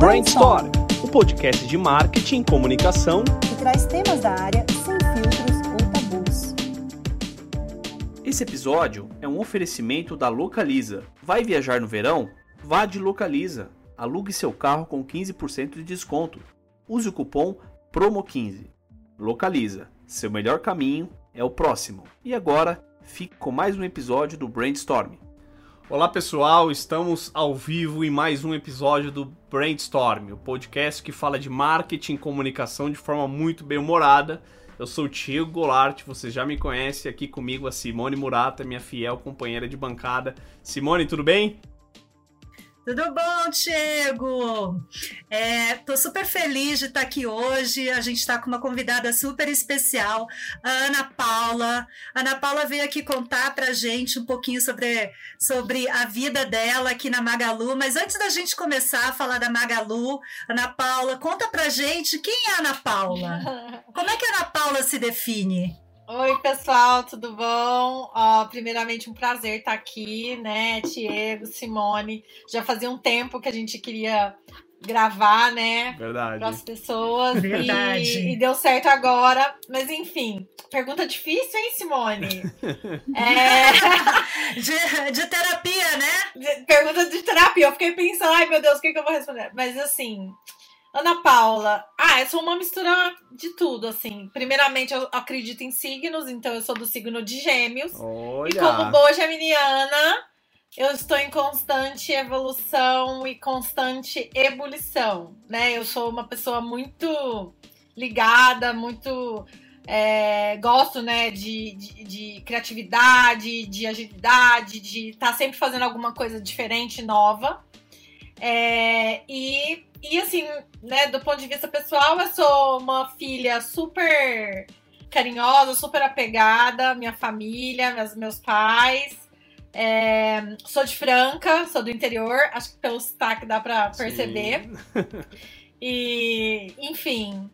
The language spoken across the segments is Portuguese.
Brainstorm, o podcast de marketing e comunicação que traz temas da área sem filtros ou tabus. Esse episódio é um oferecimento da Localiza. Vai viajar no verão? Vá de Localiza. Alugue seu carro com 15% de desconto. Use o cupom PROMO15. Localiza. Seu melhor caminho é o próximo. E agora, fique com mais um episódio do Brainstorm. Olá pessoal, estamos ao vivo em mais um episódio do Brainstorm, o podcast que fala de marketing e comunicação de forma muito bem humorada. Eu sou o Tio Golart, você já me conhece, aqui comigo a Simone Murata, minha fiel companheira de bancada. Simone, tudo bem? Tudo bom, Diego? É, tô super feliz de estar aqui hoje. A gente está com uma convidada super especial, a Ana Paula. A Ana Paula veio aqui contar para a gente um pouquinho sobre, sobre a vida dela aqui na Magalu. Mas antes da gente começar a falar da Magalu, Ana Paula, conta para gente quem é a Ana Paula. Como é que a Ana Paula se define? Oi, pessoal, tudo bom? Ó, primeiramente, um prazer estar aqui, né, Diego, Simone. Já fazia um tempo que a gente queria gravar, né? Verdade. Para as pessoas. Verdade. E, e, deu certo agora. Mas, enfim, pergunta difícil, hein, Simone? é... de, de, terapia, né? Pergunta de terapia. Eu fiquei pensando, ai, meu Deus, o que, que eu vou responder? Mas, assim, Ana Paula, ah, eu sou uma mistura de tudo, assim. Primeiramente, eu acredito em signos, então eu sou do signo de Gêmeos. Olha. E como boa geminiana, eu estou em constante evolução e constante ebulição, né? Eu sou uma pessoa muito ligada, muito é, gosto, né, de, de, de, criatividade, de agilidade, de estar tá sempre fazendo alguma coisa diferente, nova. É, e e assim, né, do ponto de vista pessoal, eu sou uma filha super carinhosa, super apegada, minha família, meus, meus pais. É, sou de Franca, sou do interior, acho que pelo sotaque dá pra perceber. e, enfim.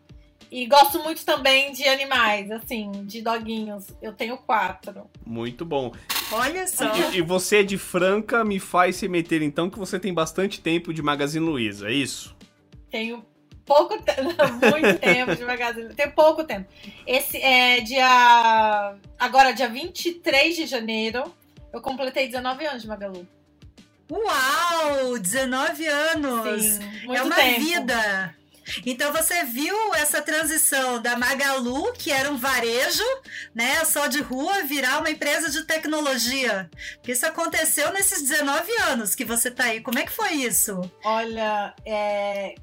E gosto muito também de animais, assim, de doguinhos. Eu tenho quatro. Muito bom. Olha só. E, e você de Franca me faz se meter então que você tem bastante tempo de Magazine Luiza, é isso? Tenho pouco tempo, muito tempo de Magazine Tenho pouco tempo. Esse é dia. Agora, dia 23 de janeiro, eu completei 19 anos de Magalu. Uau! 19 anos! Sim, é uma tempo. vida! Então você viu essa transição da Magalu, que era um varejo, né, só de rua, virar uma empresa de tecnologia. Isso aconteceu nesses 19 anos que você tá aí. Como é que foi isso? Olha, é,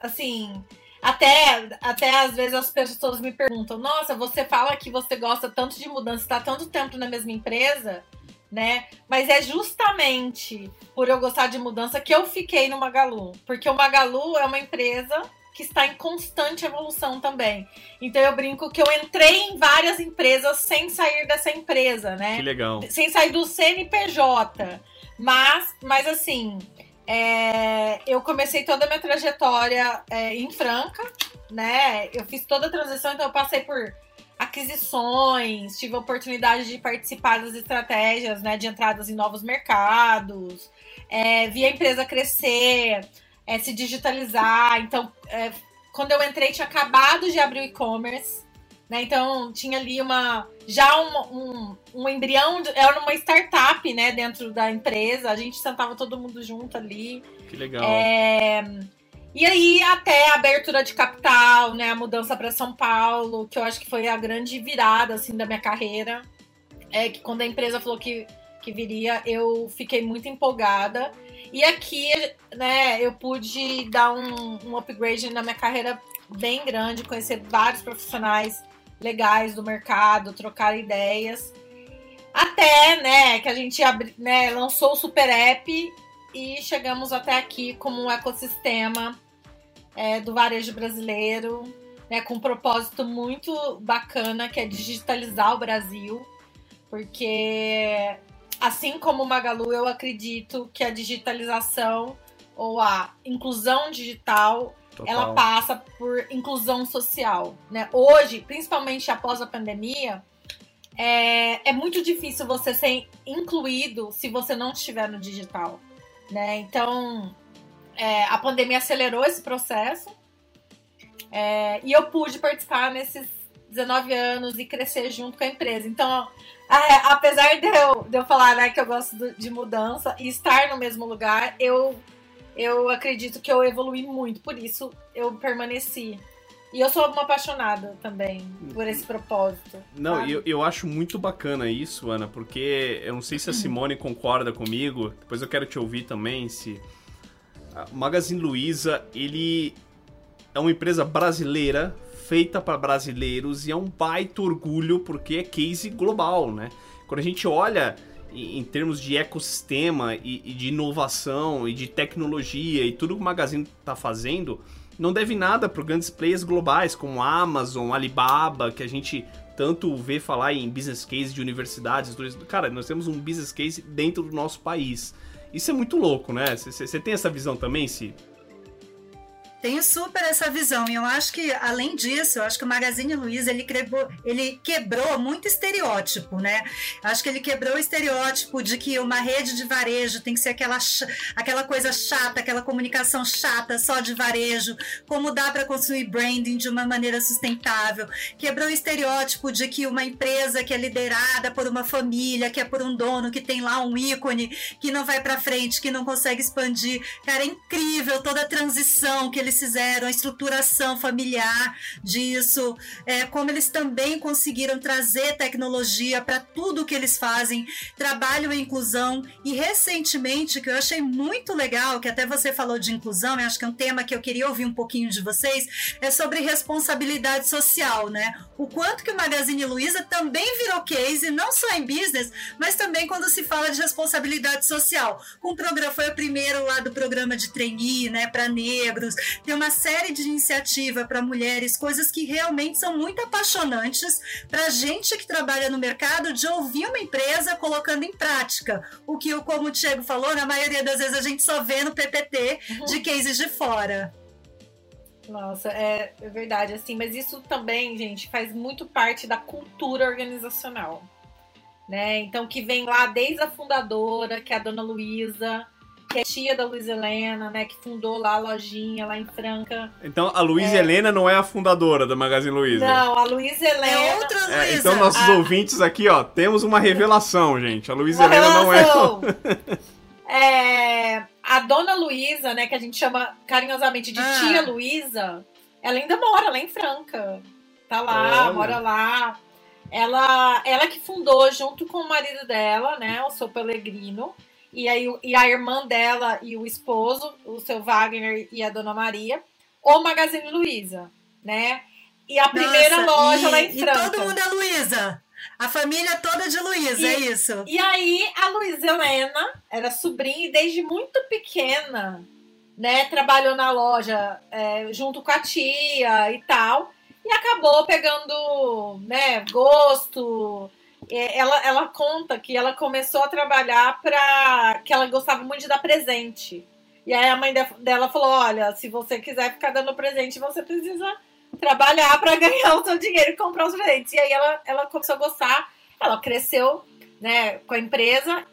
assim, até, até às vezes as pessoas me perguntam: Nossa, você fala que você gosta tanto de mudança, está tanto tempo na mesma empresa, né? Mas é justamente por eu gostar de mudança que eu fiquei no Magalu. Porque o Magalu é uma empresa que está em constante evolução também. Então eu brinco que eu entrei em várias empresas sem sair dessa empresa, né? Que legal. Sem sair do CNPJ. Mas, mas assim, é, eu comecei toda a minha trajetória é, em Franca, né? Eu fiz toda a transição, então eu passei por aquisições, tive a oportunidade de participar das estratégias né, de entradas em novos mercados, é, vi a empresa crescer, é, se digitalizar. Então, é, quando eu entrei, tinha acabado de abrir o e-commerce. Né? Então tinha ali uma já um, um, um embrião, de, era uma startup né, dentro da empresa. A gente sentava todo mundo junto ali. Que legal. É, e aí, até a abertura de capital, né? A mudança para São Paulo, que eu acho que foi a grande virada, assim, da minha carreira. É que quando a empresa falou que, que viria, eu fiquei muito empolgada. E aqui, né, eu pude dar um, um upgrade na minha carreira bem grande, conhecer vários profissionais legais do mercado, trocar ideias. Até, né, que a gente né, lançou o Super App e chegamos até aqui como um ecossistema é, do varejo brasileiro, né, com um propósito muito bacana, que é digitalizar o Brasil, porque assim como o Magalu, eu acredito que a digitalização ou a inclusão digital Total. ela passa por inclusão social. Né? Hoje, principalmente após a pandemia, é, é muito difícil você ser incluído se você não estiver no digital. Né? Então, é, a pandemia acelerou esse processo. É, e eu pude participar nesses 19 anos e crescer junto com a empresa. Então, é, apesar de eu, de eu falar né, que eu gosto de mudança e estar no mesmo lugar, eu, eu acredito que eu evolui muito, por isso eu permaneci. E eu sou uma apaixonada também por esse propósito. Não, eu, eu acho muito bacana isso, Ana, porque eu não sei se a Simone concorda comigo, depois eu quero te ouvir também, se... O Magazine Luiza, ele é uma empresa brasileira, feita para brasileiros, e é um baita orgulho, porque é case global, né? Quando a gente olha em termos de ecossistema e, e de inovação e de tecnologia e tudo que o Magazine está fazendo, não deve nada para grandes players globais como Amazon, Alibaba, que a gente tanto vê falar em business case de universidades. Cara, nós temos um business case dentro do nosso país. Isso é muito louco, né? Você tem essa visão também, Si? Tenho super essa visão e eu acho que além disso, eu acho que o Magazine Luiza ele quebrou, ele quebrou muito estereótipo, né? Acho que ele quebrou o estereótipo de que uma rede de varejo tem que ser aquela, aquela coisa chata, aquela comunicação chata só de varejo, como dá para construir branding de uma maneira sustentável. Quebrou o estereótipo de que uma empresa que é liderada por uma família, que é por um dono que tem lá um ícone que não vai para frente, que não consegue expandir. Cara, é incrível toda a transição que ele eles fizeram, a estruturação familiar disso, é, como eles também conseguiram trazer tecnologia para tudo que eles fazem, trabalham em inclusão e recentemente, que eu achei muito legal, que até você falou de inclusão, eu acho que é um tema que eu queria ouvir um pouquinho de vocês, é sobre responsabilidade social, né? O quanto que o Magazine Luiza também virou case, não só em business, mas também quando se fala de responsabilidade social. O programa, foi o primeiro lá do programa de trainee, né, para negros, tem uma série de iniciativa para mulheres, coisas que realmente são muito apaixonantes para gente que trabalha no mercado de ouvir uma empresa colocando em prática. O que, como o Diego falou, na maioria das vezes a gente só vê no PPT uhum. de cases de fora. Nossa, é, é verdade, assim, mas isso também, gente, faz muito parte da cultura organizacional. Né? Então, que vem lá desde a fundadora, que é a dona Luísa, que é tia da Luiz Helena, né? Que fundou lá a lojinha lá em Franca. Então a Luiz é... Helena não é a fundadora da Magazine Luiza. Não, a Luiz Helena. É outra Luiza. É, então nossos a... ouvintes aqui, ó, temos uma revelação, gente. A Luiz Helena não é. é. A dona Luísa, né, que a gente chama carinhosamente de ah. tia Luísa, ela ainda mora lá em Franca. Tá lá, Olha. mora lá. Ela, ela que fundou junto com o marido dela, né, o seu Pellegrino e, aí, e a irmã dela e o esposo, o seu Wagner e a dona Maria, o Magazine Luiza, né? E a primeira Nossa, loja e, lá em Franca. E todo mundo é Luiza. A família toda de Luiza, é isso. E aí a Luiza Helena era sobrinha e desde muito pequena, né? Trabalhou na loja é, junto com a tia e tal. E acabou pegando, né, gosto, ela, ela conta que ela começou a trabalhar para que ela gostava muito de dar presente. E aí a mãe dela falou: Olha, se você quiser ficar dando presente, você precisa trabalhar para ganhar o seu dinheiro e comprar os presentes. E aí ela, ela começou a gostar, ela cresceu né, com a empresa,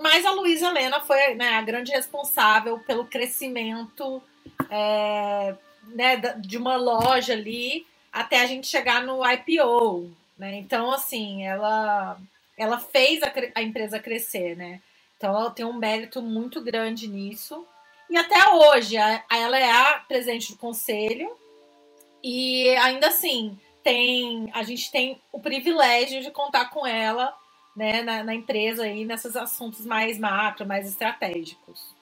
mas a Luísa Helena foi né, a grande responsável pelo crescimento é, né, de uma loja ali até a gente chegar no IPO. Né? Então, assim, ela, ela fez a, a empresa crescer, né? Então, ela tem um mérito muito grande nisso. E até hoje, a, ela é a presidente do conselho. E ainda assim, tem, a gente tem o privilégio de contar com ela né, na, na empresa aí, nesses assuntos mais macro, mais estratégicos.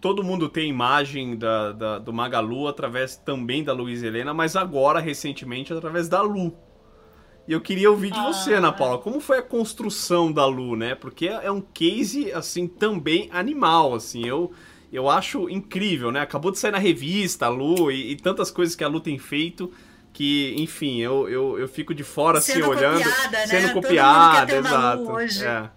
Todo mundo tem imagem da, da, do Magalu através também da Luiz Helena, mas agora, recentemente, através da Lu. E eu queria ouvir de você, ah, Ana Paula, como foi a construção da Lu, né? Porque é um case, assim, também animal, assim, eu, eu acho incrível, né? Acabou de sair na revista a Lu e, e tantas coisas que a Lu tem feito que, enfim, eu, eu, eu fico de fora, assim, sendo assim, olhando, copiada, sendo né? copiada, exato. Hoje. É.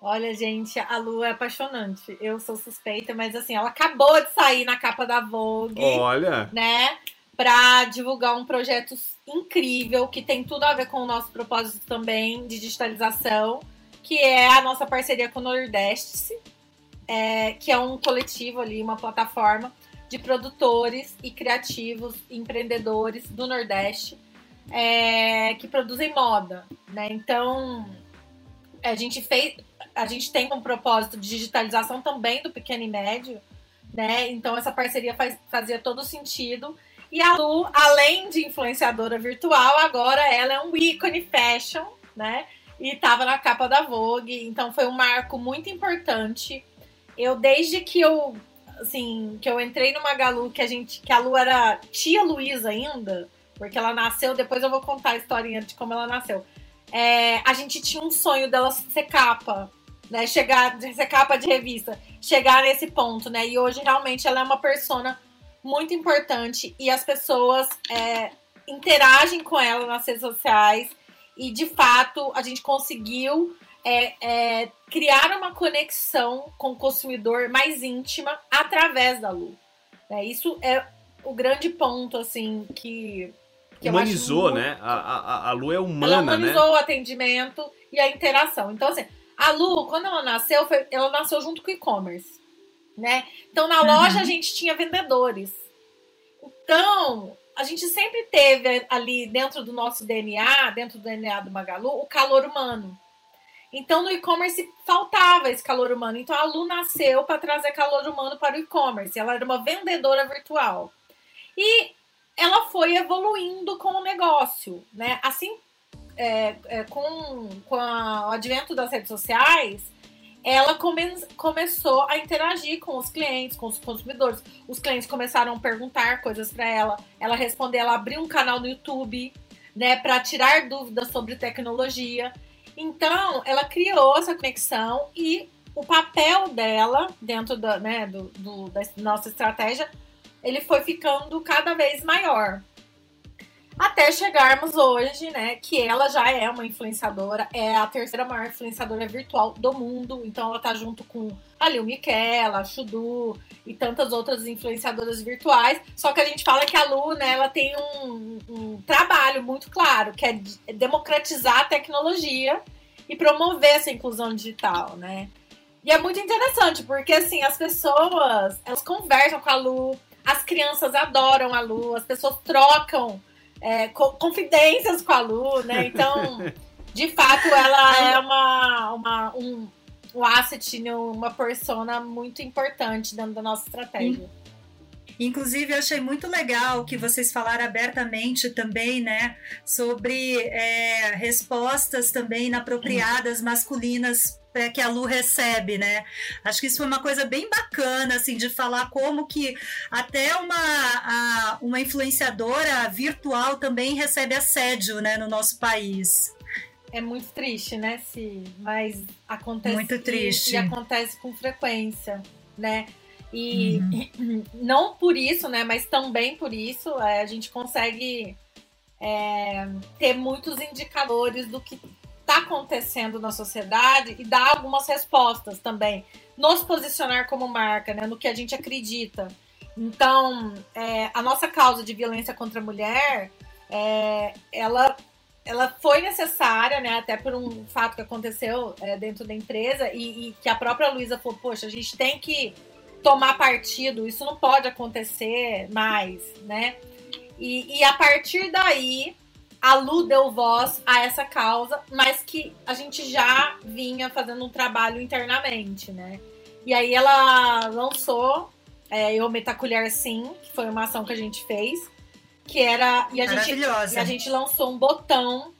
Olha, gente, a Lu é apaixonante. Eu sou suspeita, mas assim, ela acabou de sair na capa da Vogue. Olha. Né? Pra divulgar um projeto incrível, que tem tudo a ver com o nosso propósito também de digitalização, que é a nossa parceria com o Nordeste. é, que é um coletivo ali, uma plataforma de produtores e criativos, empreendedores do Nordeste é, que produzem moda, né? Então a gente fez, a gente tem como propósito de digitalização também do pequeno e médio, né? Então essa parceria faz, fazia todo sentido. E a Lu, além de influenciadora virtual, agora ela é um ícone fashion, né? E estava na capa da Vogue, então foi um marco muito importante. Eu desde que eu assim, que eu entrei no Magalu, que a gente, que a Lu era tia Luísa ainda, porque ela nasceu, depois eu vou contar a historinha de como ela nasceu. É, a gente tinha um sonho dela ser capa, né? Chegar, ser capa de revista, chegar nesse ponto, né? E hoje realmente ela é uma persona muito importante e as pessoas é, interagem com ela nas redes sociais e de fato a gente conseguiu é, é, criar uma conexão com o consumidor mais íntima através da Lu. É, isso é o grande ponto, assim, que. que humanizou, muito... né? A, a, a Lu é humana, ela né? humanizou né? o atendimento e a interação. Então, assim, a Lu, quando ela nasceu, foi, ela nasceu junto com o e-commerce. Né? Então, na uhum. loja, a gente tinha vendedores. Então, a gente sempre teve ali dentro do nosso DNA, dentro do DNA do Magalu, o calor humano. Então, no e-commerce faltava esse calor humano. Então, a Lu nasceu para trazer calor humano para o e-commerce. Ela era uma vendedora virtual. E ela foi evoluindo com o negócio, né? Assim, é, é, com, com a, o advento das redes sociais, ela come, começou a interagir com os clientes, com os consumidores. Os clientes começaram a perguntar coisas para ela. Ela respondeu, ela abriu um canal no YouTube, né, para tirar dúvidas sobre tecnologia. Então, ela criou essa conexão e o papel dela dentro da, né, do, do, da nossa estratégia, ele foi ficando cada vez maior. Até chegarmos hoje, né, que ela já é uma influenciadora, é a terceira maior influenciadora virtual do mundo. Então ela tá junto com a Lil Miquela, a Chudu e tantas outras influenciadoras virtuais. Só que a gente fala que a Lu, né, ela tem um, um trabalho muito claro, que é democratizar a tecnologia e promover essa inclusão digital, né? E é muito interessante, porque assim, as pessoas, elas conversam com a Lu, as crianças adoram a Lu, as pessoas trocam é, confidências com a Lu, né? Então, de fato, ela é uma, uma um, um asset, né? uma persona muito importante dentro da nossa estratégia. Inclusive, eu achei muito legal que vocês falaram abertamente também, né, sobre é, respostas também inapropriadas masculinas é, que a Lu recebe, né? Acho que isso foi uma coisa bem bacana, assim, de falar como que até uma, a, uma influenciadora virtual também recebe assédio, né, no nosso país. É muito triste, né, Si? Mas acontece. Muito triste. E, acontece com frequência, né? E uhum. não por isso, né? Mas também por isso é, a gente consegue é, ter muitos indicadores do que está acontecendo na sociedade e dar algumas respostas também. Nos posicionar como marca, né, no que a gente acredita. Então, é, a nossa causa de violência contra a mulher, é, ela, ela foi necessária, né, até por um fato que aconteceu é, dentro da empresa e, e que a própria Luísa falou, poxa, a gente tem que tomar partido, isso não pode acontecer mais, né? E, e a partir daí, a Lu deu voz a essa causa, mas que a gente já vinha fazendo um trabalho internamente, né? E aí ela lançou é, Eu Meta Colher Sim, que foi uma ação que a gente fez, que era. E a, gente, e a gente lançou um botão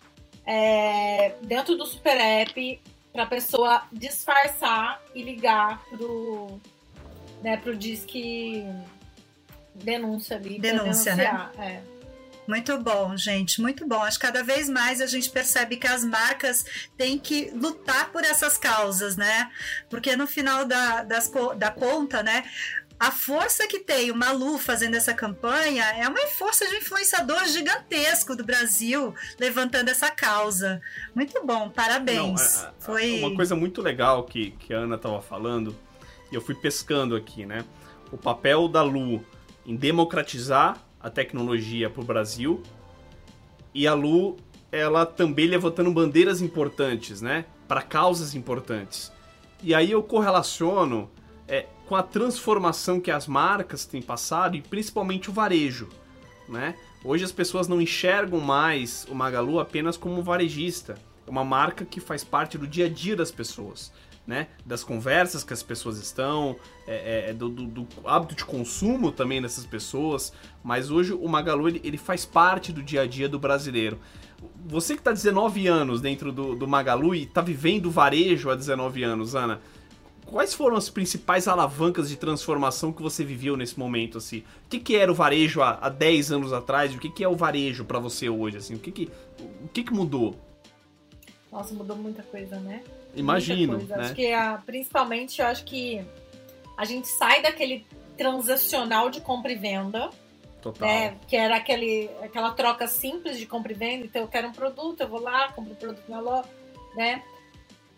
é, dentro do Super App para a pessoa disfarçar e ligar pro, né, pro Disque denúncia ali. Denúncia, né? É. Muito bom, gente, muito bom. Acho que cada vez mais a gente percebe que as marcas têm que lutar por essas causas, né? Porque no final da, das, da conta, né? a força que tem o Malu fazendo essa campanha é uma força de influenciador gigantesco do Brasil levantando essa causa. Muito bom, parabéns. Não, a, a, Foi uma coisa muito legal que, que a Ana estava falando e eu fui pescando aqui, né? O papel da Lu em democratizar a tecnologia para o Brasil. E a Lu, ela também levantando bandeiras importantes, né? Para causas importantes. E aí eu correlaciono é, com a transformação que as marcas têm passado e principalmente o varejo, né? Hoje as pessoas não enxergam mais o Magalu apenas como varejista, é uma marca que faz parte do dia a dia das pessoas. Né, das conversas que as pessoas estão, é, é, do, do, do, hábito de consumo também dessas pessoas, mas hoje o Magalu ele, ele faz parte do dia a dia do brasileiro. Você que está 19 anos dentro do, do Magalu e está vivendo varejo há 19 anos, Ana, quais foram as principais alavancas de transformação que você viveu nesse momento, assim? O que, que era o varejo há, há 10 anos atrás o que, que é o varejo para você hoje, assim? O que que, o que que mudou? Nossa, mudou muita coisa, né? Imagino, coisa. né? Acho que, a, principalmente, eu acho que a gente sai daquele transacional de compra e venda, Total. né? Que era aquele, aquela troca simples de compra e venda. Então, eu quero um produto, eu vou lá, compro o um produto na loja, né?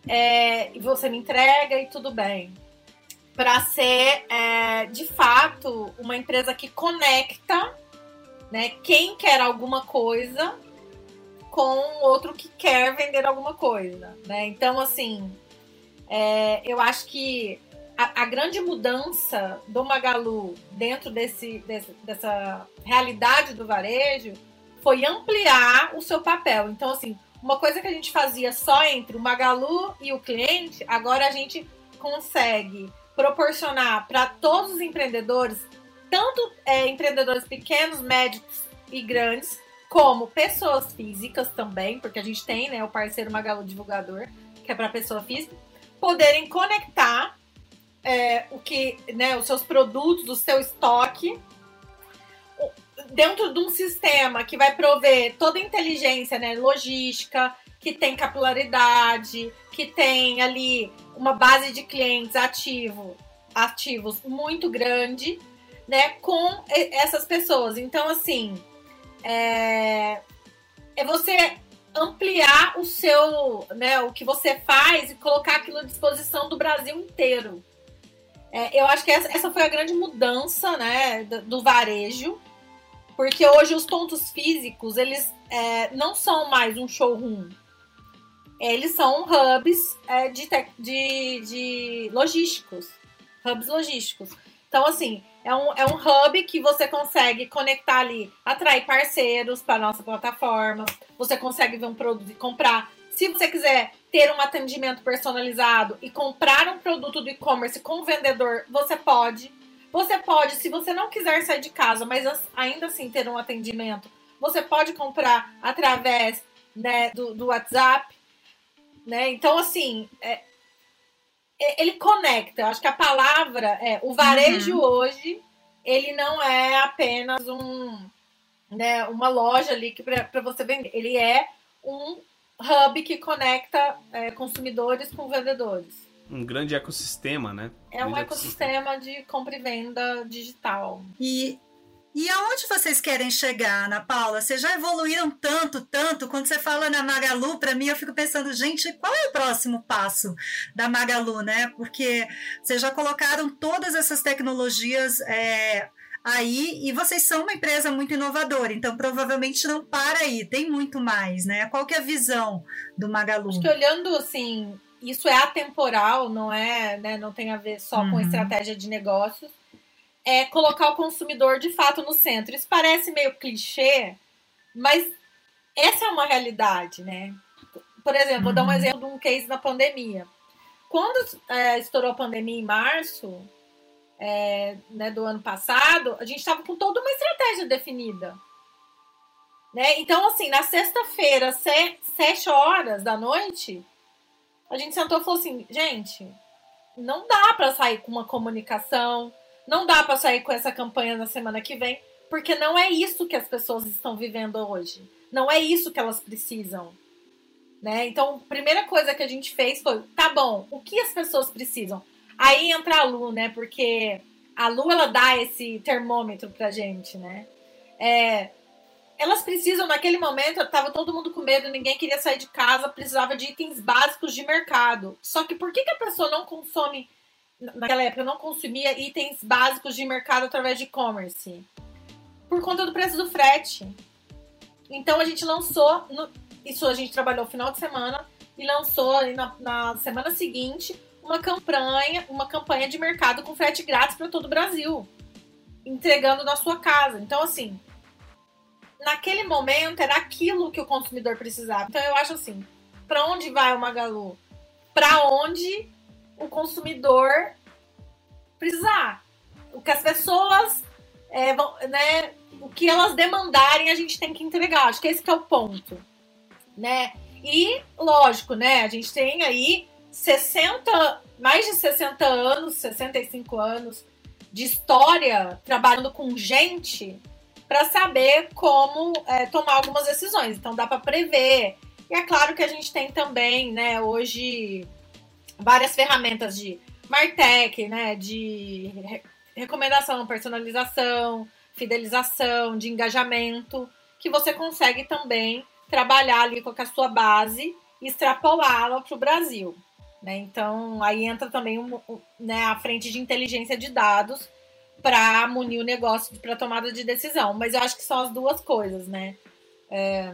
é, e você me entrega e tudo bem. Para ser, é, de fato, uma empresa que conecta né, quem quer alguma coisa com outro que quer vender alguma coisa. Né? Então, assim, é, eu acho que a, a, grande mudança do Magalu dentro desse, desse, dessa realidade do varejo foi ampliar o seu papel. Então, assim, uma coisa que a gente fazia só entre o Magalu e o cliente, agora a gente consegue proporcionar para todos os empreendedores, tanto é, empreendedores pequenos, médios e grandes, como pessoas físicas também, porque a gente tem né, o parceiro Magalu Divulgador, que é para pessoa física, poderem conectar é, o que, né, os seus produtos, o seu estoque dentro de um sistema que vai prover toda a inteligência, né, logística, que tem capilaridade, que tem ali uma base de clientes ativo, ativos muito grande, né, com essas pessoas. Então, assim, é, é você ampliar o seu, né, o que você faz e colocar aquilo à disposição do Brasil inteiro. É, eu acho que essa, essa, foi a grande mudança, né, do, do varejo porque hoje os pontos físicos, eles é, não são mais um showroom. Eles são hubs é, de, de, de logísticos. Hubs logísticos. Então, assim, é um, é um hub que você consegue conectar ali, atrair parceiros para nossa plataforma. Você consegue ver um produto e comprar. Se você quiser ter um atendimento personalizado e comprar um produto do e-commerce com o vendedor, você pode. Você pode, se você não quiser sair de casa, mas ainda assim ter um atendimento, você pode comprar através né, do, do WhatsApp. Né? Então, assim, é, ele conecta. Eu acho que a palavra é o varejo uhum. hoje, ele não é apenas um, né, uma loja ali para você vender. Ele é um hub que conecta é, consumidores com vendedores um grande ecossistema, né? É um ecossistema, ecossistema de compra e venda digital. E e aonde vocês querem chegar, Ana Paula? Vocês já evoluíram tanto, tanto. Quando você fala na Magalu, para mim eu fico pensando, gente, qual é o próximo passo da Magalu, né? Porque vocês já colocaram todas essas tecnologias é, aí e vocês são uma empresa muito inovadora, então provavelmente não para aí, tem muito mais, né? Qual que é a visão do Magalu? Acho que olhando assim isso é atemporal, não é, né, não tem a ver só uhum. com estratégia de negócios. É colocar o consumidor de fato no centro. Isso parece meio clichê, mas essa é uma realidade, né? Por exemplo, vou dar um uhum. exemplo de um case na pandemia. Quando é, estourou a pandemia em março é, né, do ano passado, a gente estava com toda uma estratégia definida. Né? Então, assim, na sexta-feira, sete horas da noite, a gente sentou e falou assim, gente, não dá para sair com uma comunicação, não dá para sair com essa campanha na semana que vem, porque não é isso que as pessoas estão vivendo hoje. Não é isso que elas precisam. Né? Então, a primeira coisa que a gente fez foi, tá bom, o que as pessoas precisam? Aí entra a Lu, né? Porque a Lu ela dá esse termômetro pra gente, né? É, elas precisam, naquele momento, estava todo mundo com medo, ninguém queria sair de casa, precisava de itens básicos de mercado. Só que por que, que a pessoa não consome, naquela época, não consumia itens básicos de mercado através de e-commerce? Por conta do preço do frete. Então a gente lançou, no, isso a gente trabalhou final de semana, e lançou na, na semana seguinte uma campanha, uma campanha de mercado com frete grátis para todo o Brasil, entregando na sua casa. Então, assim, naquele momento era aquilo que o consumidor precisava. Então, eu acho assim, para onde vai o Magalu? Para onde o consumidor precisar. O que as pessoas é, vão, né, o que elas demandarem, a gente tem que entregar. Acho que esse que é o ponto, né? E, lógico, né? A gente tem aí 60, mais de 60 anos, 65 anos de história trabalhando com gente para saber como é, tomar algumas decisões. Então dá para prever. E é claro que a gente tem também, né, hoje várias ferramentas de Martech, né, de recomendação, personalização, fidelização, de engajamento, que você consegue também trabalhar ali com a sua base e extrapolá-la para o Brasil. Né? Então, aí entra também um, né, a frente de inteligência de dados para munir o negócio para tomada de decisão. Mas eu acho que são as duas coisas, né? É,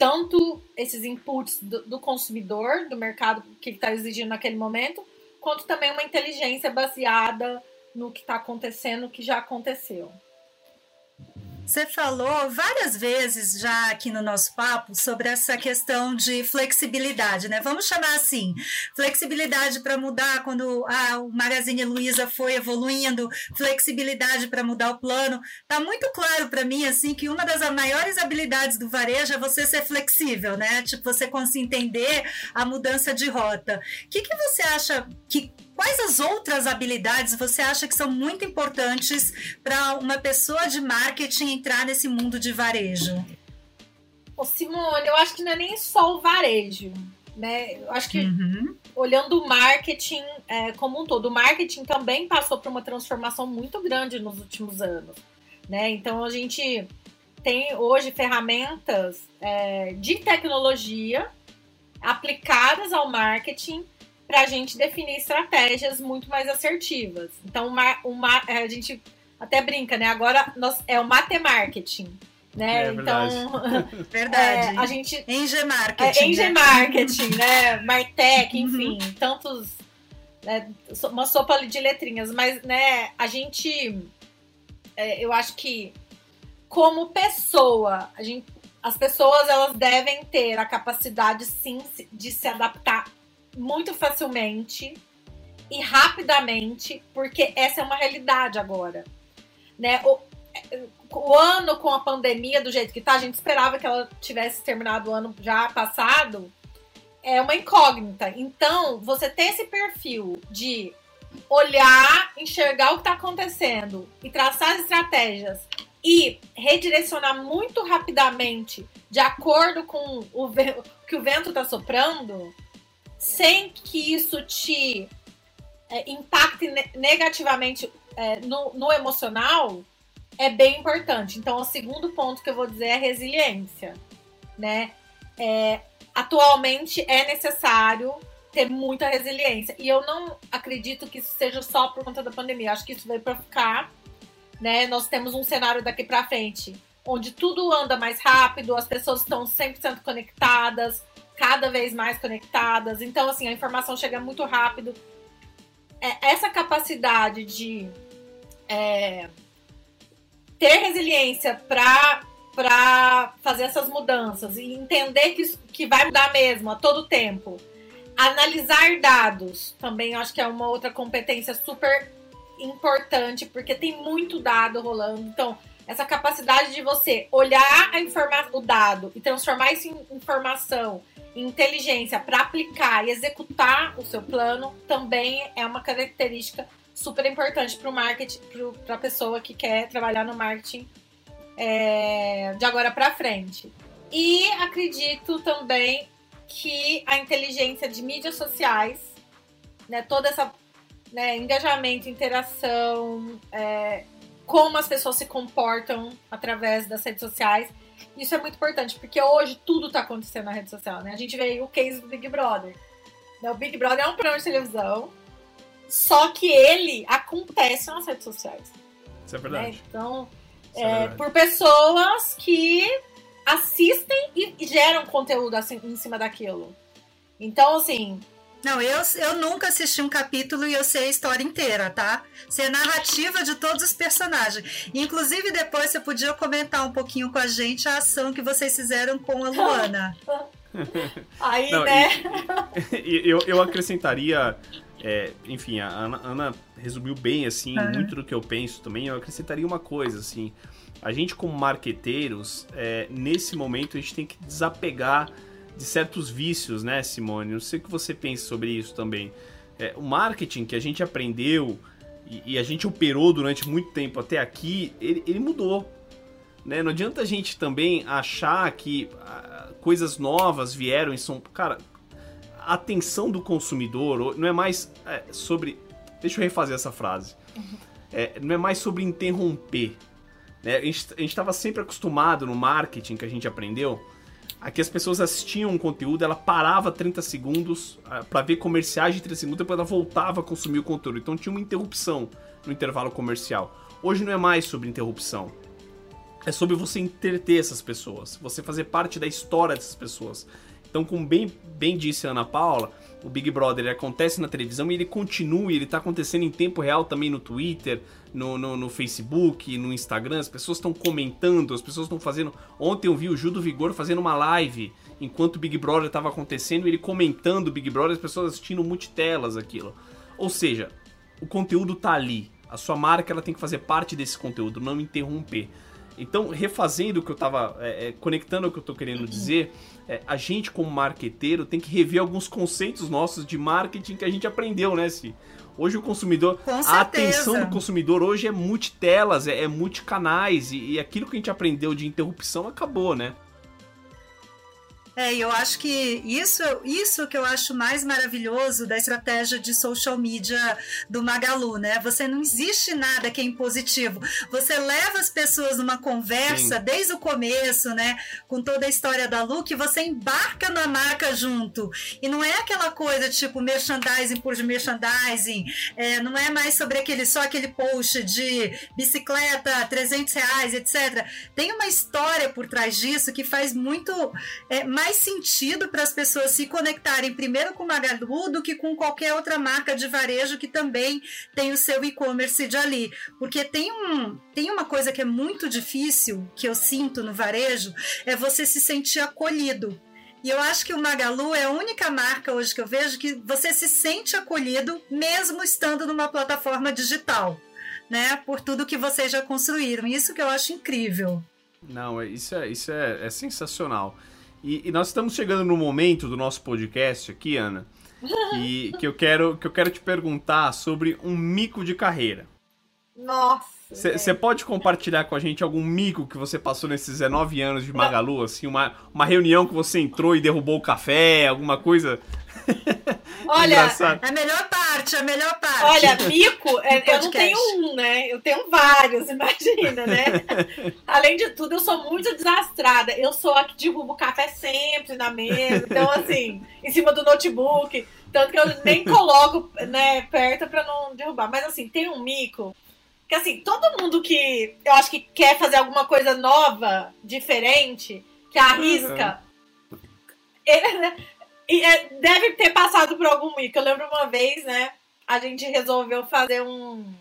tanto esses inputs do, do, consumidor, do mercado que está exigindo naquele momento, quanto também uma inteligência baseada no que está acontecendo, que já aconteceu. Você falou várias vezes já aqui no nosso papo sobre essa questão de flexibilidade, né? Vamos chamar assim, flexibilidade para mudar quando a, o Magazine Luiza foi evoluindo, flexibilidade para mudar o plano. Tá muito claro para mim assim que uma das maiores habilidades do varejo é você ser flexível, né? Tipo você conseguir entender a mudança de rota. O que, que você acha que Quais as outras habilidades você acha que são muito importantes para uma pessoa de marketing entrar nesse mundo de varejo? Ô Simone, eu acho que não é nem só o varejo. Né? Eu acho que uhum. olhando o marketing é, como um todo, o marketing também passou por uma transformação muito grande nos últimos anos. Né? Então a gente tem hoje ferramentas é, de tecnologia aplicadas ao marketing para a gente definir estratégias muito mais assertivas. Então, uma, uma, a gente até brinca, né? Agora nós, é o matemarketing. Né? É, então, verdade. É, a gente Eng Marketing, é, Eng né? Marketing, né? Martech, uhum. enfim, uhum. tantos né? uma sopa de letrinhas, mas né, a gente é, eu acho que como pessoa, a gente, as pessoas elas devem ter a capacidade sim de se adaptar muito facilmente e rapidamente, porque essa é uma realidade agora. Né? O, o ano com a pandemia do jeito que tá, a gente esperava que ela tivesse terminado o ano já passado, é uma incógnita. Então, você ter esse perfil de olhar, enxergar o que está acontecendo e traçar as estratégias e redirecionar muito rapidamente de acordo com o que o vento está soprando, sem que isso te é, impacte negativamente é, no, no, emocional, é bem importante. Então, o segundo ponto que eu vou dizer é resiliência, né? É, atualmente é necessário ter muita resiliência. E eu não acredito que isso seja só por conta da pandemia. Acho que isso veio para ficar. Né? Nós temos um cenário daqui para frente onde tudo anda mais rápido, as pessoas estão 100% conectadas, cada vez mais conectadas. Então, assim, a informação chega muito rápido. É, essa capacidade de é, ter resiliência para fazer essas mudanças e entender que, que vai mudar mesmo a todo tempo. Analisar dados também acho que é uma outra competência super importante, porque tem muito dado rolando. Então, essa capacidade de você olhar a informa o dado e transformar isso em informação inteligência para aplicar e executar o seu plano também é uma característica super importante para o marketing, para a pessoa que quer trabalhar no marketing é, de agora para frente. E acredito também que a inteligência de mídias sociais, né, toda essa né, engajamento, interação, é, como as pessoas se comportam através das redes sociais, isso é muito importante, porque hoje tudo está acontecendo na rede social, né? A gente vê o case do Big Brother. Né? O Big Brother é um programa de televisão, só que ele acontece nas redes sociais. Isso é verdade. Né? Então, é, é verdade. por pessoas que assistem e, geram conteúdo assim, em cima daquilo. Então, assim, Não, eu, eu nunca assisti um capítulo e eu sei a história inteira, tá? Sei a narrativa de todos os personagens. Inclusive, depois você podia comentar um pouquinho com a gente a ação que vocês fizeram com a Luana. Aí, Não, né? E, e eu, eu acrescentaria. é, enfim, a Ana, Ana resumiu bem, assim, Aham. muito do que eu penso também. Eu acrescentaria uma coisa, assim. A gente, como marqueteiros, é, nesse momento, a gente tem que desapegar de certos vícios, né, Simone? Não sei o que você pensa sobre isso também. É, o marketing que a gente aprendeu e, e a gente operou durante muito tempo até aqui, ele, ele mudou. Né? Não adianta a gente também achar que ah, coisas novas vieram e são. Cara, a atenção do consumidor não é mais é, sobre. Deixa eu refazer essa frase. É, não é mais sobre interromper. né? A gente estava sempre acostumado no marketing que a gente aprendeu a que as pessoas assistiam um conteúdo, ela parava 30 segundos para ver comerciais de 30 segundos, depois ela voltava a consumir o conteúdo. Então tinha uma interrupção no intervalo comercial. Hoje não é mais sobre interrupção. É sobre você entreter essas pessoas, você fazer parte da história dessas pessoas. Então, como bem, bem disse a Ana Paula, o Big Brother acontece na televisão e ele continua, ele tá acontecendo em tempo real também no Twitter, no, no, no Facebook, no Instagram, as pessoas estão comentando, as pessoas estão fazendo. Ontem eu vi o Gil do Vigor fazendo uma live enquanto o Big Brother estava acontecendo, ele comentando o Big Brother, as pessoas assistindo multitelas aquilo. Ou seja, o conteúdo tá ali. A sua marca ela tem que fazer parte desse conteúdo, não interromper. Então, refazendo o que eu tava. é, é, conectando o que eu tô querendo dizer, é, a gente, como marqueteiro, tem que rever alguns conceitos nossos de marketing que a gente aprendeu, né, Si? Hoje o consumidor. A atenção do consumidor hoje é multitelas, é, é multicanais, e, e aquilo que a gente aprendeu de interrupção acabou, né? É, eu acho que isso, isso que eu acho mais maravilhoso da estratégia de social media do Magalu, né? Você não existe nada que é impositivo. Você leva as pessoas numa conversa Sim. desde o começo, né? Com toda a história da Lu, que você embarca na marca junto. E não é aquela coisa tipo merchandising por merchandising, é, não é mais sobre aquele só aquele post de bicicleta, 300 reais, etc. Tem uma história por trás disso que faz muito é, mais sentido para as pessoas se conectarem primeiro com Magalu do que com qualquer outra marca de varejo que também tem o seu e-commerce de ali. Porque tem, um, tem uma coisa que é muito difícil, que eu sinto no varejo, é você se sentir acolhido. E eu acho que o Magalu é a única marca hoje que eu vejo que você se sente acolhido mesmo estando numa plataforma digital, né? Por tudo que vocês já construíram. Isso que eu acho incrível. Não, é- isso é, isso é, é sensacional. E, e nós estamos chegando no momento do nosso podcast aqui, Ana, que, que, eu, quero, que eu quero te perguntar sobre um mico de carreira. Nossa. Você pode compartilhar com a gente algum mico que você passou nesses 19 anos de Magalu, assim, uma, uma reunião que você entrou e derrubou o café, alguma coisa Olha, engraçada? A melhor parte, a melhor parte. Olha, mico, é, eu não tenho um, né? Eu tenho vários, imagina, né? Além de tudo, eu sou muito desastrada. Eu sou a que derrubo o café sempre na mesa. Então, assim, em cima do notebook. Tanto que eu nem coloco, né, perto pra não derrubar. Mas, assim, tem um mico que, assim, todo mundo que eu acho que quer fazer alguma coisa nova, diferente, que arrisca, ele, né, e, é, deve ter passado por algum mico. Eu lembro uma vez, né? A gente resolveu fazer um.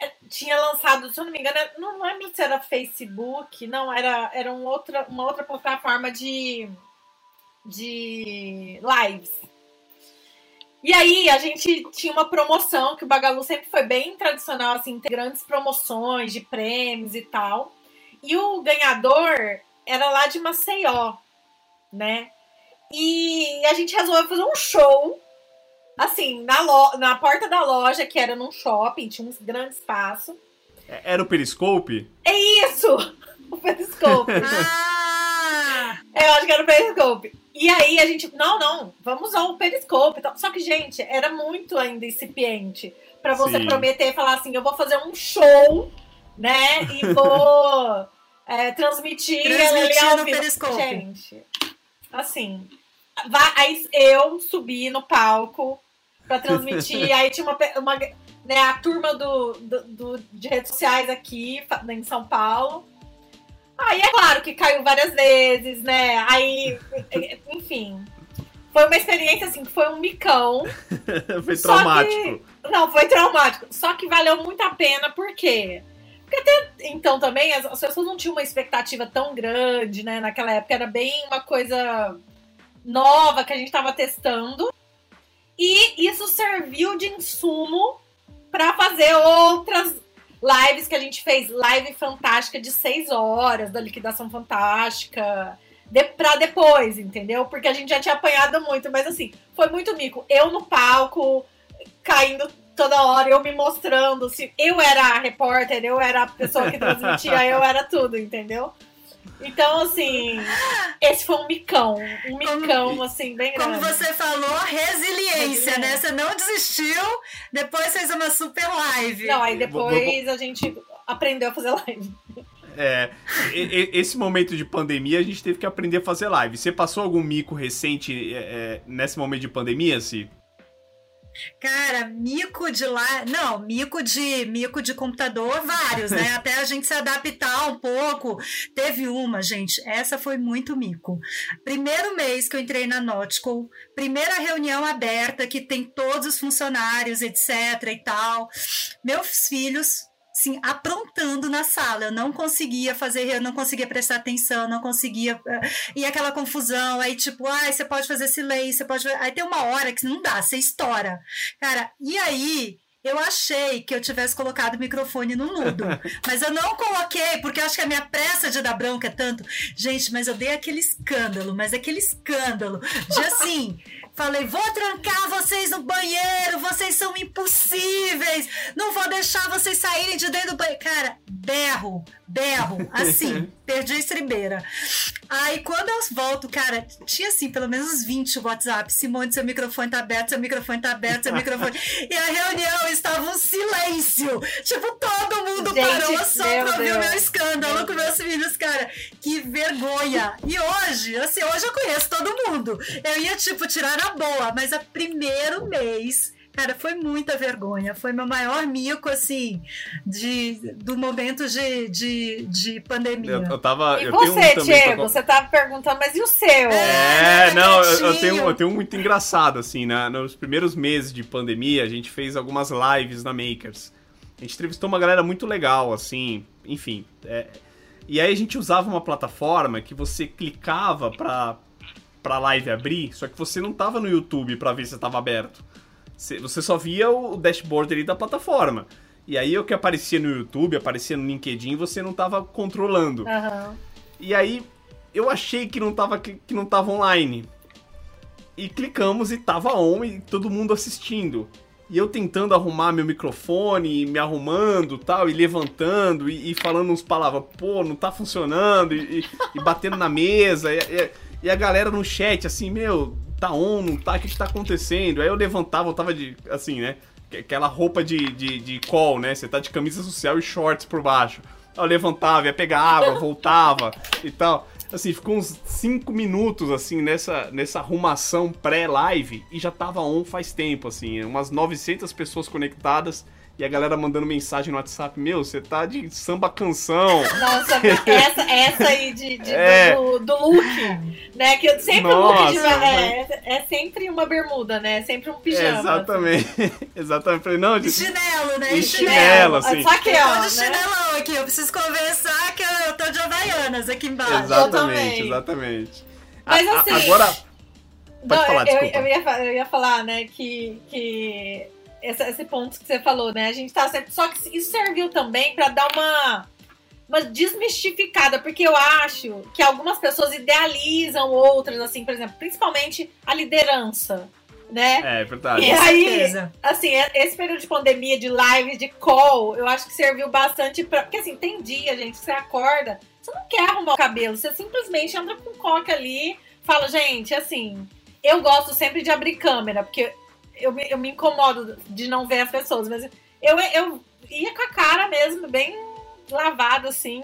é, Tinha lançado, se eu não me engano, não lembro se era Facebook, não, era, era um outra, uma outra plataforma de, de lives. E aí a gente tinha uma promoção, que o Bagalu sempre foi bem tradicional, assim, ter grandes promoções de prêmios e tal. E o ganhador era lá de Maceió, né? E a gente resolveu fazer um show, assim, na, lo na porta da loja, que era num shopping, tinha um grande espaço. É- Era o Periscope? É isso! O Periscope. Ah! Eu acho que era o Periscope. E aí a gente, não, não, vamos usar o Periscope. Só que, gente, era muito ainda incipiente pra você Sim. prometer e falar assim: eu vou fazer um show, né? E vou é, transmitir, Transmitir ali ao no vivo. Periscope. Gente, assim, vai, aí eu subi no palco pra transmitir. aí tinha uma, uma né, a turma do, do, do- de redes sociais aqui em São Paulo. Aí é claro que caiu várias vezes, né? Aí, enfim. foi uma experiência assim que foi um micão. Foi traumático. Não, foi traumático. Só que valeu muito a pena, por quê? Porque até então também as, as pessoas não tinham uma expectativa tão grande, né? Naquela época era bem uma coisa nova que a gente tava testando. E isso serviu de insumo para fazer outras lives que a gente fez. Live fantástica de seis horas da liquidação fantástica. De, pra depois, entendeu? Porque a gente já tinha apanhado muito, mas assim, foi muito mico. Eu no palco, caindo toda hora, eu me mostrando. Se eu era a repórter, eu era a pessoa que transmitia, eu era tudo, entendeu? Então, assim, esse foi um micão. Um micão, assim, bem grande. Como você falou, resiliência, né? Você não desistiu, depois fez uma super live. Não, aí depois a gente aprendeu a fazer live. É, esse momento de pandemia a gente teve que aprender a fazer live. Você passou algum mico recente é, é, nesse momento de pandemia, Si? Cara, mico de lá. Não, mico de mico de computador, vários, né? Até a gente se adaptar um pouco. Teve uma, gente, essa foi muito mico. Primeiro mês que eu entrei na Nautical, primeira reunião aberta que tem todos os funcionários, etc e tal. Meus filhos assim, aprontando na sala. Eu não conseguia fazer, eu não conseguia prestar atenção, não conseguia. eh, E aquela confusão, aí tipo, ai, você pode fazer silêncio, você pode. Aí tem uma hora que não dá, você estoura. Cara, e aí. Eu achei que eu tivesse colocado o microfone no mudo, mas eu não coloquei, porque eu acho que a minha pressa de dar bronca é tanto. Gente, mas eu dei aquele escândalo, mas aquele escândalo de assim. Falei, vou trancar vocês no banheiro, vocês são impossíveis, não vou deixar vocês saírem de dentro do banheiro. Cara, berro, berro, assim, perdi a estribeira. Aí quando eu volto, cara, tinha assim, pelo menos uns 20 WhatsApp. Simone, seu microfone tá aberto, seu microfone tá aberto, seu microfone. e a reunião estava um silêncio. Tipo, todo mundo Gente, parou só meu pra ouvir o meu escândalo com meus filhos, cara. Que vergonha. E hoje, assim, hoje eu conheço todo mundo. Eu ia, tipo, tirar na boa, mas a primeiro mês. Cara, foi muita vergonha. Foi meu maior mico, assim, de, do momento de, de, de pandemia. Eu, eu tava. E eu tenho um você, pra Diego, con- você tava perguntando, mas e o seu? É, É, não, eu, eu quietinho. tenho, eu tenho um muito engraçado, assim, né? Nos primeiros meses de pandemia, a gente fez algumas lives na Makers. A gente entrevistou uma galera muito legal, assim, enfim. é, e aí a gente usava uma plataforma que você clicava pra, pra live abrir, só que você não tava no YouTube pra ver se tava aberto. Você só via o dashboard ali da plataforma. E aí o que aparecia no YouTube, aparecia no LinkedIn, você não tava controlando. Aham. E aí eu achei que não tava, que que não tava online. E clicamos e tava on e todo mundo assistindo. E eu tentando arrumar meu microfone, me arrumando tal, e levantando, e, e falando uns palavras, pô, não tá funcionando, e, e- e batendo na mesa, e, e- a galera no chat, assim, meu, tá on, não tá, o que que tá acontecendo? Aí eu levantava, eu tava de, assim, né, que- aquela roupa de, de, de call, né, você tá de camisa social e shorts por baixo. Aí eu levantava, ia pegar água, voltava e tal. Assim, ficou uns 5 minutos, assim, nessa, nessa arrumação pré-live e já tava on faz tempo, assim. Umas 900 pessoas conectadas e a galera mandando mensagem no WhatsApp. Meu, você tá de samba canção. Nossa, essa, essa aí de, de- É. do, do look, né? Que eu- sempre look de, Nossa, é, é sempre uma bermuda, né? É sempre um pijama. Exatamente. Exatamente. Falei, não, E de... chinelo, né? E E chinelo, assim. Só que, Eu ó, tô de né? chinelão aqui, eu preciso conversar que eu tô de Havaianas aqui embaixo. Exatamente, exatamente. Mas A- a- assim- Agora, Pode Não, falar, eu, desculpa. eu, ia, fa- eu ia falar, né, que, que esse, esse ponto que você falou, né? A gente tá sempre. Só que isso serviu também pra dar uma, uma desmistificada, porque eu acho que algumas pessoas idealizam outras, assim, por exemplo, principalmente a liderança, né? é verdade. E aí, assim, é- esse período de pandemia, de live, de call, eu acho que serviu bastante pra. Porque assim, tem dia, gente, que você acorda, você não quer arrumar o cabelo, você simplesmente anda com coque ali, fala, gente, assim, eu gosto sempre de abrir câmera, porque eu me, eu me incomodo de não ver as pessoas, mas eu, eu ia com a cara mesmo, bem lavada, assim.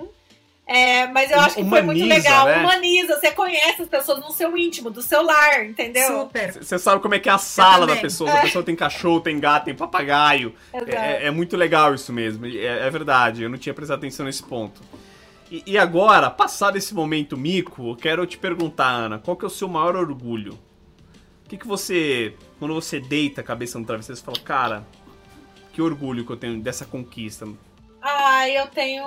É, mas eu acho que foi muito Humaniza, legal. né? Humaniza, você conhece as pessoas no seu íntimo, do seu lar, entendeu? Super. Você sabe como é que é a sala da pessoa. A pessoa tem cachorro, tem gato, tem papagaio. Exato. É, é muito legal isso mesmo. É, é verdade. Eu não tinha prestado atenção nesse ponto. E, e agora, passado esse momento mico, eu quero te perguntar, Ana, qual que é o seu maior orgulho? O que, que você, quando você deita a cabeça no travesseiro, você fala, cara, que orgulho que eu tenho dessa conquista. Ah, eu tenho.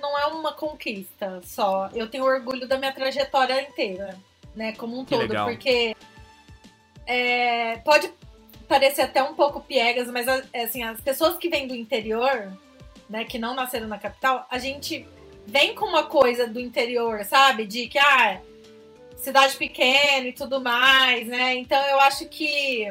Não é uma conquista só. Eu tenho orgulho da minha trajetória inteira, né? Como um Que todo. legal. Porque é, pode parecer até um pouco piegas, mas é, assim, as pessoas que vêm do interior, né, que não nasceram na capital, a gente vem com uma coisa do interior, sabe? De que, ah, cidade pequena e tudo mais, né? Então eu acho que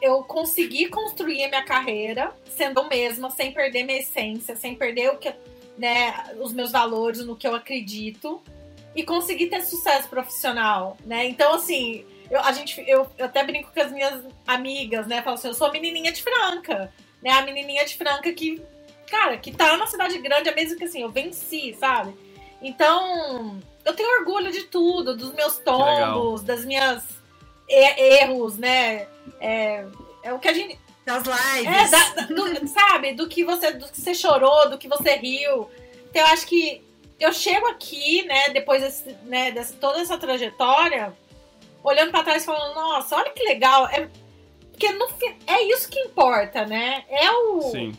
eu consegui construir a minha carreira sendo eu mesma, sem perder minha essência, sem perder o que, né, os meus valores, no que eu acredito, e consegui ter sucesso profissional, né? Então, assim, eu, a gente, eu, eu até brinco com as minhas amigas, né? Falo assim, eu sou a menininha de Franca, né? A menininha de Franca que, cara, que tá numa cidade grande, é mesmo que assim, eu venci, sabe? Então, eu tenho orgulho de tudo, dos meus tombos, das minhas erros, né? É, é o que a gente. Das É, lives. da- da- do- sabe? Do que, você, do que você chorou, do que você riu. Então, eu acho que eu chego aqui, né, depois desse, né, dessa, toda essa trajetória, olhando pra trás e falando, nossa, olha que legal. É, porque no, é isso que importa, né? É o, Sim.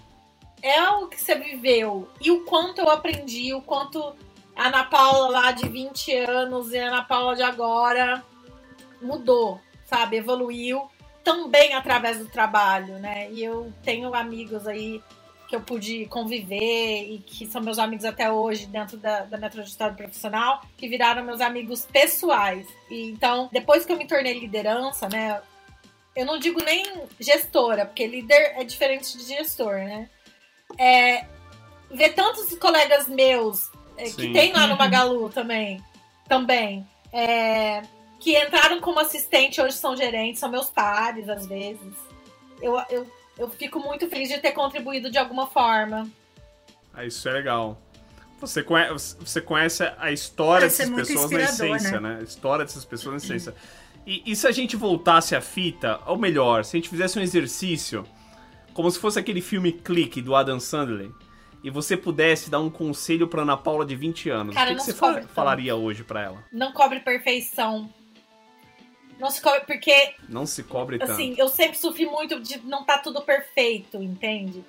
é o que você viveu. E o quanto eu aprendi, o quanto a Ana Paula lá de 20 anos e a Ana Paula de agora mudou, sabe? Evoluiu também através do trabalho, né? E eu tenho amigos aí que eu pude conviver e que são meus amigos até hoje dentro da, da minha trajetória profissional, que viraram meus amigos pessoais. E então, depois que eu me tornei liderança, né? Eu não digo nem gestora, porque líder é diferente de gestor, né? É, ver tantos colegas meus é, que tem lá no Magalu também, também, é, que entraram como assistente, hoje são gerentes, são meus pares às vezes. Eu, eu, eu fico muito feliz de ter contribuído de alguma forma. Ah, isso é legal. Você conhece, você conhece a história é dessas muito pessoas na inspirador, essência, né? A história dessas pessoas na essência. E, e se a gente voltasse a fita, ou melhor, se a gente fizesse um exercício, como se fosse aquele filme Clique do Adam Sandler, e você pudesse dar um conselho pra Ana Paula de 20 anos, Cara, o que, que você cobre falaria hoje pra ela? Não cobre perfeição. Não se cobre, porque Não se cobre tanto. assim, eu sempre sofri muito de não tá tudo perfeito, entende?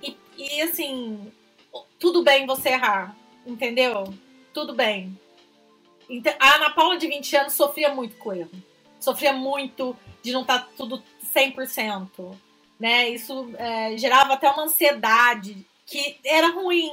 E, e assim, tudo bem você errar, entendeu? Tudo bem. A Ana Paula de 20 anos sofria muito com erro. Sofria muito de não estar tudo 100%. Né? Isso é, gerava até uma ansiedade que era ruim.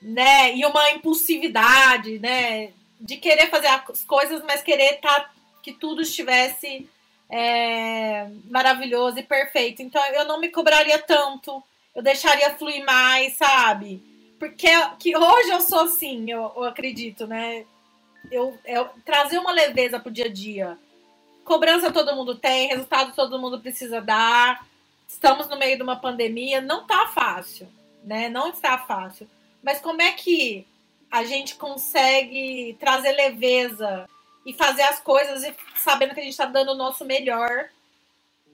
Né? E uma impulsividade, né? De querer fazer as coisas, mas querer tá, que tudo estivesse é, maravilhoso e perfeito. Então eu não me cobraria tanto. Eu deixaria fluir mais, sabe? Porque que hoje eu sou assim, eu, eu acredito, né? Eu, eu trazer uma leveza pro dia a dia. Cobrança todo mundo tem, resultado todo mundo precisa dar. Estamos no meio de uma pandemia, não tá fácil, né? Não está fácil. Mas como é que a gente consegue trazer leveza e fazer as coisas e sabendo que a gente está dando o nosso melhor,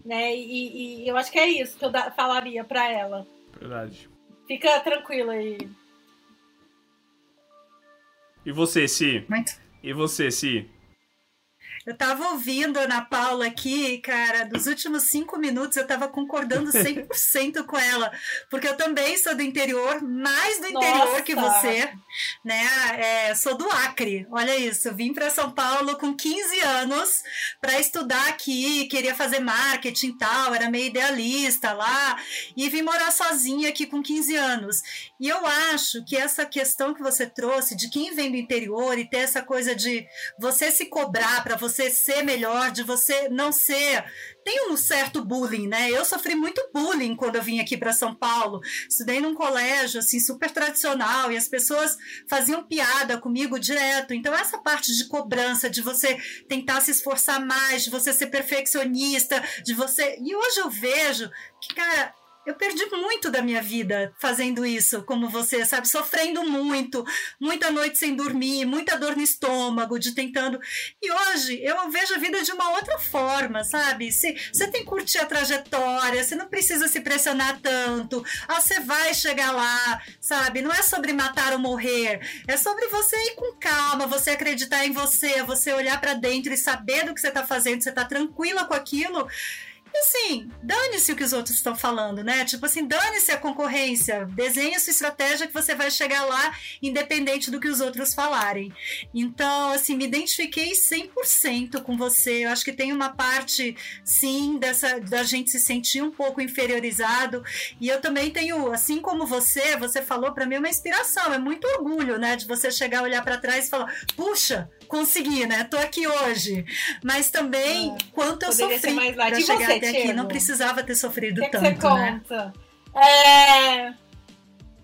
né? E, e eu acho que é isso que eu da- falaria para ela. Verdade. Fica tranquila aí. E você, Si? Muito. E você, Si? Eu tava ouvindo a Ana Paula aqui, cara, dos últimos cinco minutos eu tava concordando 100% com ela, porque eu também sou do interior, mais do interior Nossa! que você, né? É, sou do Acre, olha isso, eu vim para São Paulo com 15 anos para estudar aqui, queria fazer marketing e tal, era meio idealista lá, e vim morar sozinha aqui com 15 anos. E eu acho que essa questão que você trouxe de quem vem do interior e ter essa coisa de você se cobrar para você ser melhor, de você não ser. Tem um certo bullying, né? Eu sofri muito bullying quando eu vim aqui para São Paulo. Estudei num colégio assim super tradicional e as pessoas faziam piada comigo direto. Então essa parte de cobrança, de você tentar se esforçar mais, de você ser perfeccionista, de você. E hoje eu vejo que, cara, eu perdi muito da minha vida fazendo isso, como você, sabe? Sofrendo muito, muita noite sem dormir, muita dor no estômago, de tentando. E hoje eu vejo a vida de uma outra forma, sabe? Se, você tem que curtir a trajetória, você não precisa se pressionar tanto. Ah, você vai chegar lá, sabe? Não é sobre matar ou morrer, é sobre você ir com calma, você acreditar em você, você olhar para dentro e saber do que você está fazendo, você está tranquila com aquilo assim, dane-se o que os outros estão falando, né? Tipo assim, dane-se a concorrência, desenhe a sua estratégia que você vai chegar lá, independente do que os outros falarem. Então, assim, me identifiquei 100% com você. Eu acho que tem uma parte, sim, dessa da gente se sentir um pouco inferiorizado. E eu também tenho, assim como você, você falou para mim uma inspiração, é muito orgulho, né? De você chegar, olhar para trás e falar, puxa, consegui, né? Tô aqui hoje. Mas também, ah, quanto eu sofri para chegar você, até aqui. Não precisava ter sofrido que tanto, que você né? conta? É...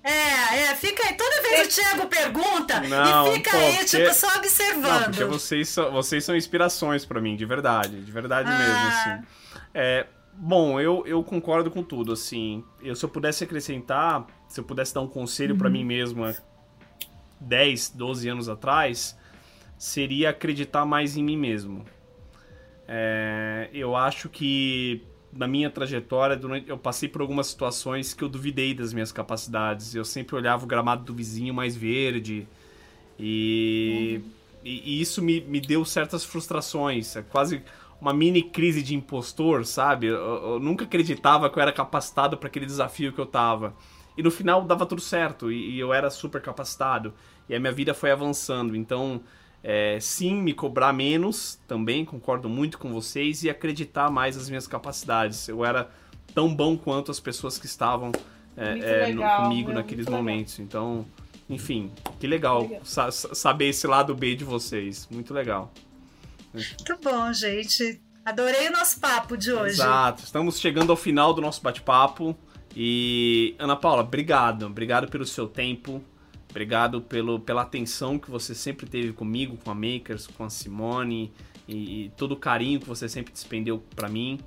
É, é, fica aí. Toda vez o Thiago pergunta não, e fica pô, aí, porque... tipo, só observando. Não, porque vocês são, vocês são inspirações para mim, de verdade. De verdade ah. mesmo, assim. É, bom, eu, eu concordo com tudo, assim. Eu, se eu pudesse acrescentar, se eu pudesse dar um conselho uhum. para mim mesmo há 10, 12 anos atrás, seria acreditar mais em mim mesmo. É, eu acho que na minha trajetória, durante, eu passei por algumas situações que eu duvidei das minhas capacidades. Eu sempre olhava o gramado do vizinho mais verde e, uhum. e, e isso me, me deu certas frustrações. É quase uma mini crise de impostor, sabe? Eu, eu nunca acreditava que eu era capacitado para aquele desafio que eu tava. E no final dava tudo certo e, e eu era super capacitado. E a minha vida foi avançando. Então é, sim, me cobrar menos, também concordo muito com vocês, e acreditar mais nas minhas capacidades. Eu era tão bom quanto as pessoas que estavam é, é, no, comigo meu, naqueles momentos. Legal. Então, enfim, que legal, legal. Sa saber esse lado B de vocês. Muito legal. Muito bom, gente. Adorei o nosso papo de hoje. Exato. Estamos chegando ao final do nosso bate-papo. E, Ana Paula, obrigado. Obrigado pelo seu tempo. Obrigado pelo, pela atenção que você sempre teve comigo, com a Makers, com a Simone e, e todo o carinho que você sempre despendeu para mim.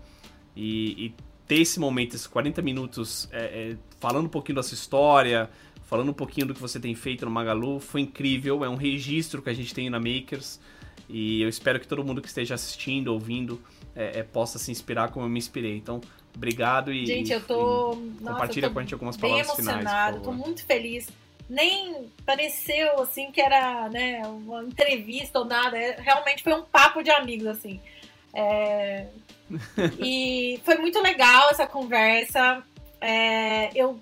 E, e, ter esse momento, esses 40 minutos, é, é, falando um pouquinho da sua história, falando um pouquinho do que você tem feito no Magalu, foi incrível. É um registro que a gente tem na Makers. E eu espero que todo mundo que esteja assistindo, ouvindo, é, é possa se inspirar como eu me inspirei. Então, obrigado e, gente, eu tô, e nossa, compartilha eu tô com a gente algumas palavras finais. Estou muito feliz nem pareceu assim que era né, uma entrevista ou nada. É, realmente foi um papo de amigos, assim. É... e foi muito legal essa conversa. É... eu,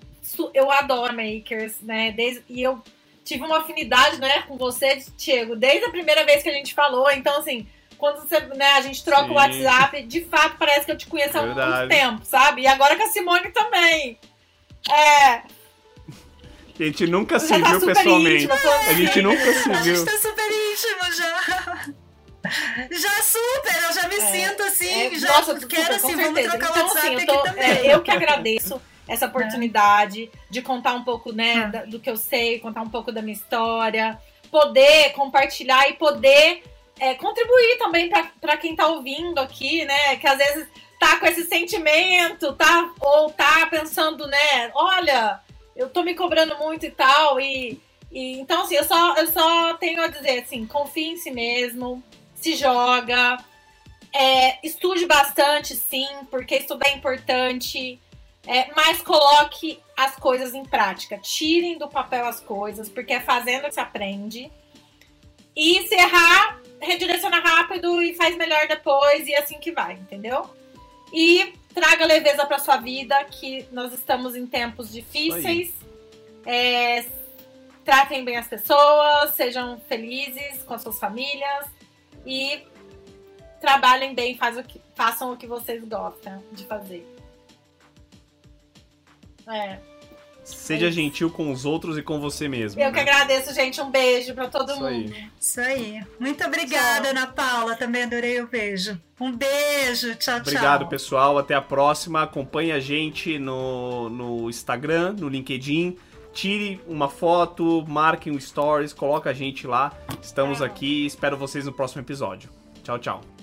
eu adoro makers, né? Desde... E eu tive uma afinidade né, com você, Diego, desde a primeira vez que a gente falou. Então, assim, quando você, né, a gente troca Sim. o WhatsApp, de fato parece que eu te conheço há muito tempo, sabe? E agora com a Simone também. É, a gente nunca se tá viu pessoalmente. Íntimo, a gente nunca se viu. A gente tá super íntimo já. Já super, eu já me é, sinto assim, é, já nossa, quero assim, vamos trocar então, WhatsApp assim, eu, tô, é, eu que agradeço essa oportunidade de contar um pouco, né, ah. do que eu sei, contar um pouco da minha história, poder compartilhar e poder é, contribuir também para quem tá ouvindo aqui, né, que às vezes tá com esse sentimento, tá, ou tá pensando, né, olha, eu tô me cobrando muito e tal. E, e então, assim, eu só, eu só tenho a dizer assim, confie em si mesmo, se joga. É, estude bastante, sim, porque estudar é importante. É, mas coloque as coisas em prática. Tirem do papel as coisas, porque é fazendo que se aprende. E se errar, redireciona rápido e faz melhor depois, e é assim que vai, entendeu? E traga leveza para sua vida, que nós estamos em tempos difíceis. É, tratem bem as pessoas, sejam felizes com as suas famílias e trabalhem bem, o que, façam o que vocês gostam de fazer. É. Seja é gentil com os outros e com você mesmo. Eu né? que agradeço, gente. Um beijo para todo Isso mundo. Aí. Isso aí. Muito obrigada, tchau. Ana Paula. Também adorei o beijo. Um beijo. Tchau, tchau. Obrigado, pessoal. Até a próxima. Acompanhe a gente no, no Instagram, no LinkedIn. Tire uma foto, marque um stories, coloca a gente lá. Estamos é. aqui. Espero vocês no próximo episódio. Tchau, tchau.